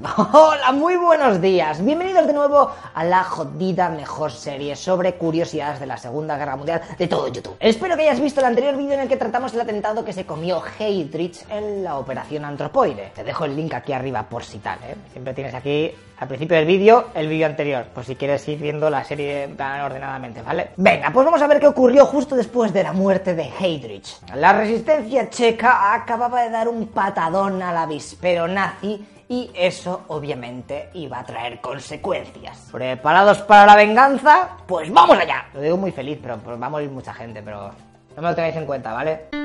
Hola, muy buenos días. Bienvenidos de nuevo a la jodida mejor serie sobre curiosidades de la Segunda Guerra Mundial de todo YouTube. Espero que hayas visto el anterior vídeo en el que tratamos el atentado que se comió Heydrich en la operación Antropoide. Te dejo el link aquí arriba por si tal, ¿eh? Siempre tienes aquí al principio del vídeo el vídeo anterior, por si quieres ir viendo la serie tan ordenadamente, ¿vale? Venga, pues vamos a ver qué ocurrió justo después de la muerte de Heydrich. La resistencia checa acababa de dar un patadón al avispero nazi y eso obviamente iba a traer consecuencias. ¿Preparados para la venganza? Pues vamos allá. Lo digo muy feliz, pero, pero va a morir mucha gente, pero no me lo tengáis en cuenta, ¿vale?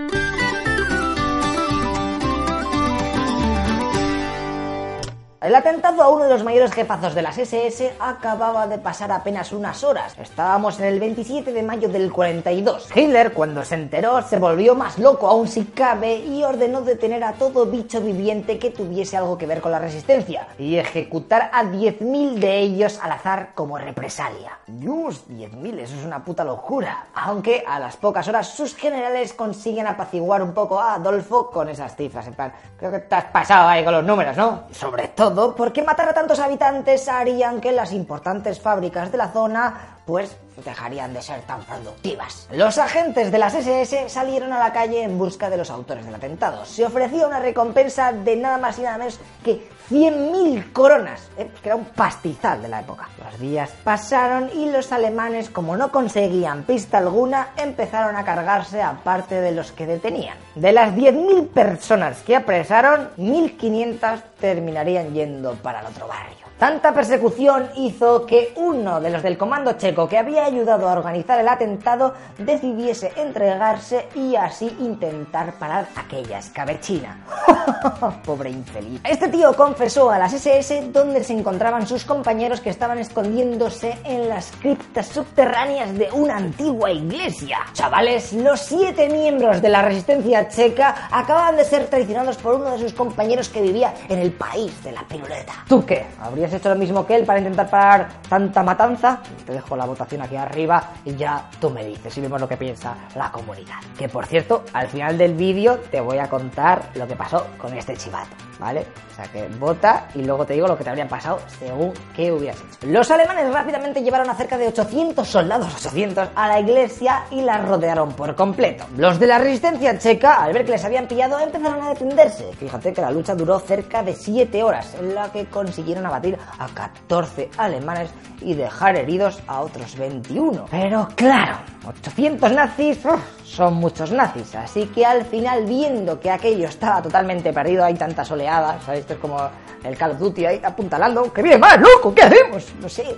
El atentado a uno de los mayores jefazos de las SS acababa de pasar apenas unas horas. Estábamos en el 27 de mayo del 42. Hitler, cuando se enteró, se volvió más loco aún si cabe y ordenó detener a todo bicho viviente que tuviese algo que ver con la resistencia y ejecutar a 10.000 de ellos al azar como represalia. Dios, 10.000, eso es una puta locura. Aunque a las pocas horas sus generales consiguen apaciguar un poco a Adolfo con esas cifras. En plan, creo que te has pasado ahí con los números, ¿no? Sobre todo porque matar a tantos habitantes harían que las importantes fábricas de la zona pues dejarían de ser tan productivas. Los agentes de las SS salieron a la calle en busca de los autores del atentado. Se ofrecía una recompensa de nada más y nada menos que 100.000 coronas, ¿eh? que era un pastizal de la época. Los días pasaron y los alemanes, como no conseguían pista alguna, empezaron a cargarse a parte de los que detenían. De las 10.000 personas que apresaron, 1.500 terminarían yendo para el otro barrio. Tanta persecución hizo que uno de los del comando checo que había ayudado a organizar el atentado decidiese entregarse y así intentar parar aquella escabechina. Pobre infeliz. Este tío confesó a las SS dónde se encontraban sus compañeros que estaban escondiéndose en las criptas subterráneas de una antigua iglesia. Chavales, los siete miembros de la resistencia checa acaban de ser traicionados por uno de sus compañeros que vivía en el país de la piruleta. ¿Tú qué? ¿Habrías hecho lo mismo que él para intentar parar tanta matanza? Te dejo la votación aquí arriba y ya tú me dices y vemos lo que piensa la comunidad. Que por cierto, al final del vídeo te voy a contar lo que pasó con este chivato, ¿vale? O sea que vota y luego te digo lo que te habrían pasado según qué hubieras hecho. Los alemanes rápidamente llevaron a cerca de 800 soldados, 800, a la iglesia y la rodearon por completo. Los de la resistencia checa, al ver que les habían pillado, empezaron a defenderse. Fíjate que la lucha duró cerca de 7 horas, en la que consiguieron abatir a 14 alemanes y dejar heridos a otros 21. Pero claro, 800 nazis son muchos nazis, así que al final viendo que aquello estaba totalmente perdido, hay tantas oleadas, ¿sabes? Esto es como el Call of Duty ahí apuntalando, ¡que viene más, loco! ¿Qué hacemos? No sé,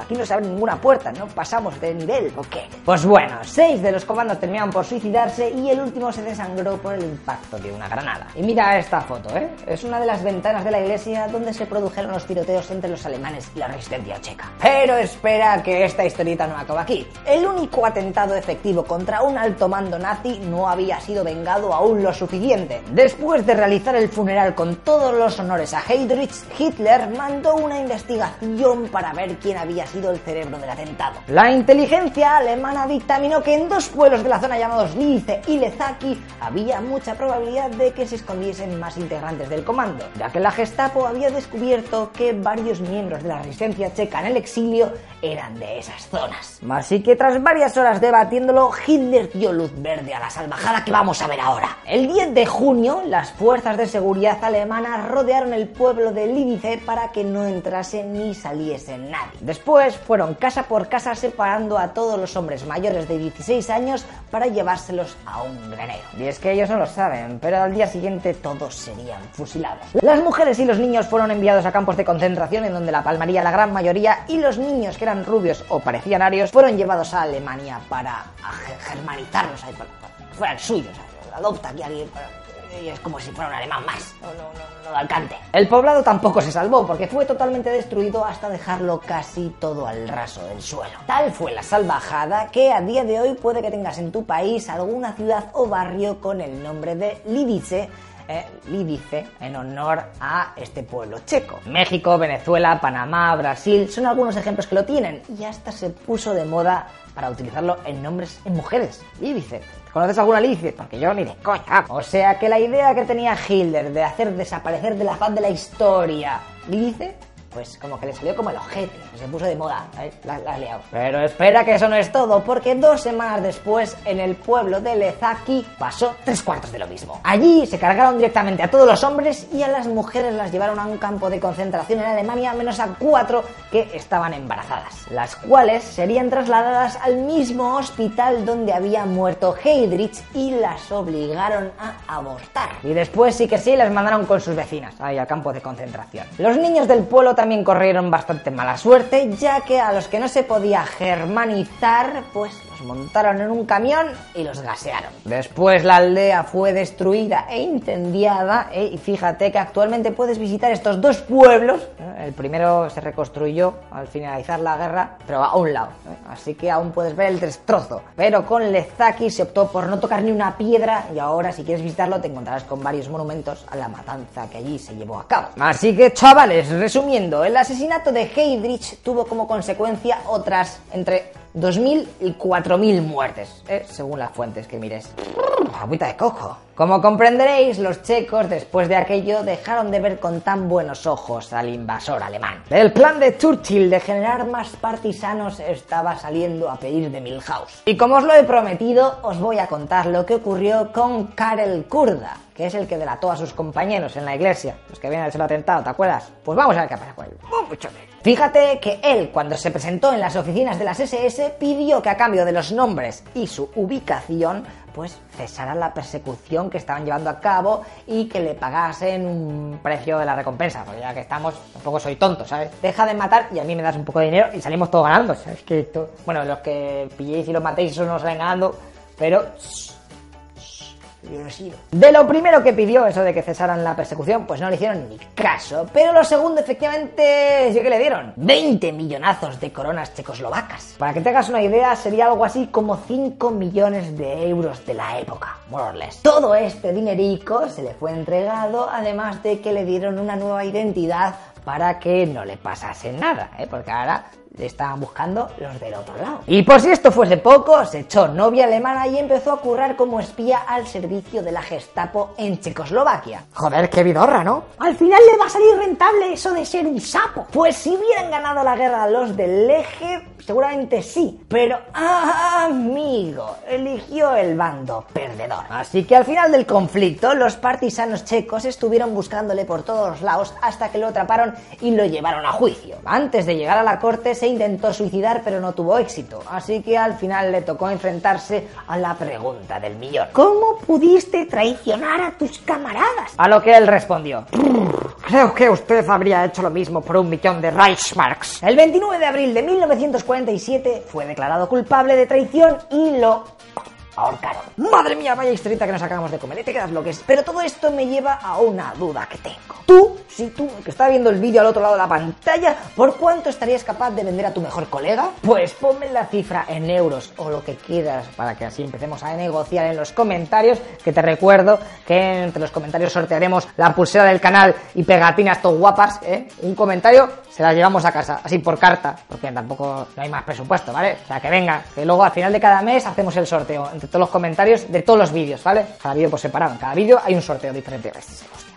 aquí no se abre ninguna puerta, no pasamos de nivel, ¿o qué? Pues bueno, seis de los comandos terminaron por suicidarse y el último se desangró por el impacto de una granada. Y mira esta foto, ¿eh? Es una de las ventanas de la iglesia donde se produjeron los tiroteos entre los alemanes y la resistencia checa. Pero espera que esta historieta no acaba aquí. El único atentado efectivo contra un alto mando nazi no había sido vengado aún lo suficiente. Después de realizar el funeral con todos los honores a Heydrich, Hitler mandó una investigación para ver quién había sido el cerebro del atentado. La inteligencia alemana dictaminó que en dos pueblos de la zona llamados Lice y Lezaki había mucha probabilidad de que se escondiesen más integrantes del comando, ya que la Gestapo había descubierto que varios miembros de la resistencia checa en el exilio eran de esas zonas. Así que tras varias horas debatiéndolo, Hitler dio luz verde a la salvajada que vamos a ver ahora. El 10 de junio, las fuerzas de seguridad alemanas rodearon el pueblo de Lidice para que no entrase ni saliese nadie. Después fueron casa por casa separando a todos los hombres mayores de 16 años para llevárselos a un granero. Y es que ellos no lo saben, pero al día siguiente todos serían fusilados. Las mujeres y los niños fueron enviados a campos de concentración en donde la palmaría la gran mayoría y los niños que eran rubios o parecían arios fueron llevados a Alemania para germanizarlos, fueran suyos. Adopta aquí alguien y es como si fuera un alemán más, no, no, no, no alcance. El poblado tampoco se salvó porque fue totalmente destruido hasta dejarlo casi todo al raso del suelo. Tal fue la salvajada que a día de hoy puede que tengas en tu país alguna ciudad o barrio con el nombre de Lidice, eh, Lídice en honor a este pueblo checo. México, Venezuela, Panamá, Brasil son algunos ejemplos que lo tienen y hasta se puso de moda para utilizarlo en nombres en mujeres. Lídice. ¿Conoces alguna Lídice? Porque yo ni de coña. O sea que la idea que tenía Hitler de hacer desaparecer de la faz de la historia Lídice pues como que le salió como el ojete, se puso de moda, ¿eh? la, la liado. Pero espera que eso no es todo, porque dos semanas después, en el pueblo de Lezaki, pasó tres cuartos de lo mismo. Allí se cargaron directamente a todos los hombres y a las mujeres las llevaron a un campo de concentración en Alemania, menos a cuatro que estaban embarazadas, las cuales serían trasladadas al mismo hospital donde había muerto Heydrich y las obligaron a abortar. Y después sí que sí, las mandaron con sus vecinas, ahí al campo de concentración. Los niños del pueblo también también corrieron bastante mala suerte, ya que a los que no se podía germanizar, pues los montaron en un camión y los gasearon. Después la aldea fue destruida e incendiada, ¿eh? y fíjate que actualmente puedes visitar estos dos pueblos. ¿eh? El primero se reconstruyó al finalizar la guerra, pero a un lado, ¿eh? así que aún puedes ver el destrozo. Pero con Lezaki se optó por no tocar ni una piedra, y ahora si quieres visitarlo te encontrarás con varios monumentos a la matanza que allí se llevó a cabo. Así que chavales, resumiendo, el asesinato de Heydrich tuvo como consecuencia otras entre 2.000 y 4.000 muertes, ¿eh? según las fuentes que mires. Agüita de coco. Como comprenderéis, los checos después de aquello dejaron de ver con tan buenos ojos al invasor alemán. El plan de Churchill de generar más partisanos estaba saliendo a pedir de Milhouse. Y como os lo he prometido, os voy a contar lo que ocurrió con Karel Kurda, que es el que delató a sus compañeros en la iglesia, los que vienen a hacer el atentado, ¿te acuerdas? Pues vamos a ver qué pasa con él. Fíjate que él, cuando se presentó en las oficinas de las SS, pidió que a cambio de los nombres y su ubicación, pues cesara la persecución que estaban llevando a cabo y que le pagasen un precio de la recompensa, porque ya que estamos, tampoco soy tonto, ¿sabes? Deja de matar y a mí me das un poco de dinero y salimos todos ganando, ¿sabes? Que esto... Bueno, los que pilléis y los matéis, eso no salen ganando, pero... De lo primero que pidió, eso de que cesaran la persecución, pues no le hicieron ni caso. Pero lo segundo, efectivamente, sí que le dieron 20 millonazos de coronas checoslovacas. Para que te hagas una idea, sería algo así como 5 millones de euros de la época, more or less. Todo este dinerico se le fue entregado, además de que le dieron una nueva identidad para que no le pasase nada, ¿eh? porque ahora estaban buscando los del otro lado. Y por si esto fuese poco, se echó novia alemana y empezó a currar como espía al servicio de la Gestapo en Checoslovaquia. Joder, qué vidorra, ¿no? Al final le va a salir rentable eso de ser un sapo. Pues si hubieran ganado la guerra los del eje, seguramente sí. Pero, amigo, eligió el bando perdedor. Así que al final del conflicto, los partisanos checos estuvieron buscándole por todos lados hasta que lo atraparon y lo llevaron a juicio. Antes de llegar a la corte, se intentó suicidar pero no tuvo éxito, así que al final le tocó enfrentarse a la pregunta del millón. ¿Cómo pudiste traicionar a tus camaradas? A lo que él respondió. Creo que usted habría hecho lo mismo por un millón de Reichsmarks. El 29 de abril de 1947 fue declarado culpable de traición y lo ahorcaron. Madre mía, vaya historieta que nos acabamos de comer. Y te quedas lo que es. Pero todo esto me lleva a una duda que tengo. Tú, si tú, que está viendo el vídeo al otro lado de la pantalla, ¿por cuánto estarías capaz de vender a tu mejor colega? Pues ponme la cifra en euros o lo que quieras para que así empecemos a negociar en los comentarios. Que te recuerdo que entre los comentarios sortearemos la pulsera del canal y pegatinas todo guapas. ¿eh? Un comentario se las llevamos a casa, así por carta, porque tampoco no hay más presupuesto, ¿vale? O sea, que venga, que luego al final de cada mes hacemos el sorteo entre todos los comentarios de todos los vídeos, ¿vale? Cada vídeo por separado, en cada vídeo hay un sorteo diferente. Hostia,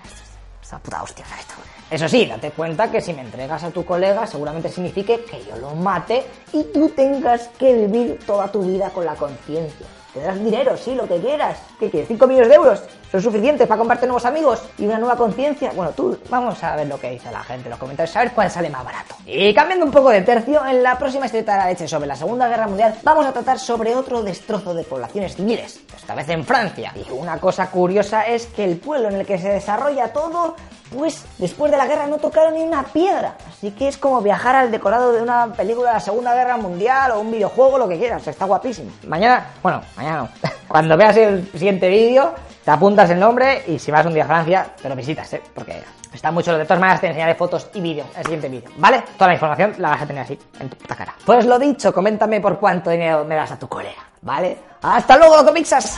esa puta hostia, esto. Eso sí, date cuenta que si me entregas a tu colega seguramente signifique que yo lo mate y tú tengas que vivir toda tu vida con la conciencia. Te das dinero, sí, lo que quieras. ¿Qué quieres? ¿5 millones de euros? ¿Son suficientes para comprarte nuevos amigos y una nueva conciencia? Bueno, tú, vamos a ver lo que dice la gente en los comentarios, a ver cuál sale más barato. Y cambiando un poco de tercio, en la próxima estreta de la leche sobre la Segunda Guerra Mundial, vamos a tratar sobre otro destrozo de poblaciones civiles, esta vez en Francia. Y una cosa curiosa es que el pueblo en el que se desarrolla todo pues después de la guerra no tocaron ni una piedra. Así que es como viajar al decorado de una película de la Segunda Guerra Mundial o un videojuego, lo que quieras. Está guapísimo. Mañana, bueno, mañana no. Cuando veas el siguiente vídeo, te apuntas el nombre y si vas un día a Francia, te lo visitas, ¿eh? Porque está mucho. De todas maneras, te enseñaré fotos y vídeos en el siguiente vídeo, ¿vale? Toda la información la vas a tener así, en tu puta cara. Pues lo dicho, coméntame por cuánto dinero me das a tu colega, ¿vale? ¡Hasta luego, Locomixas!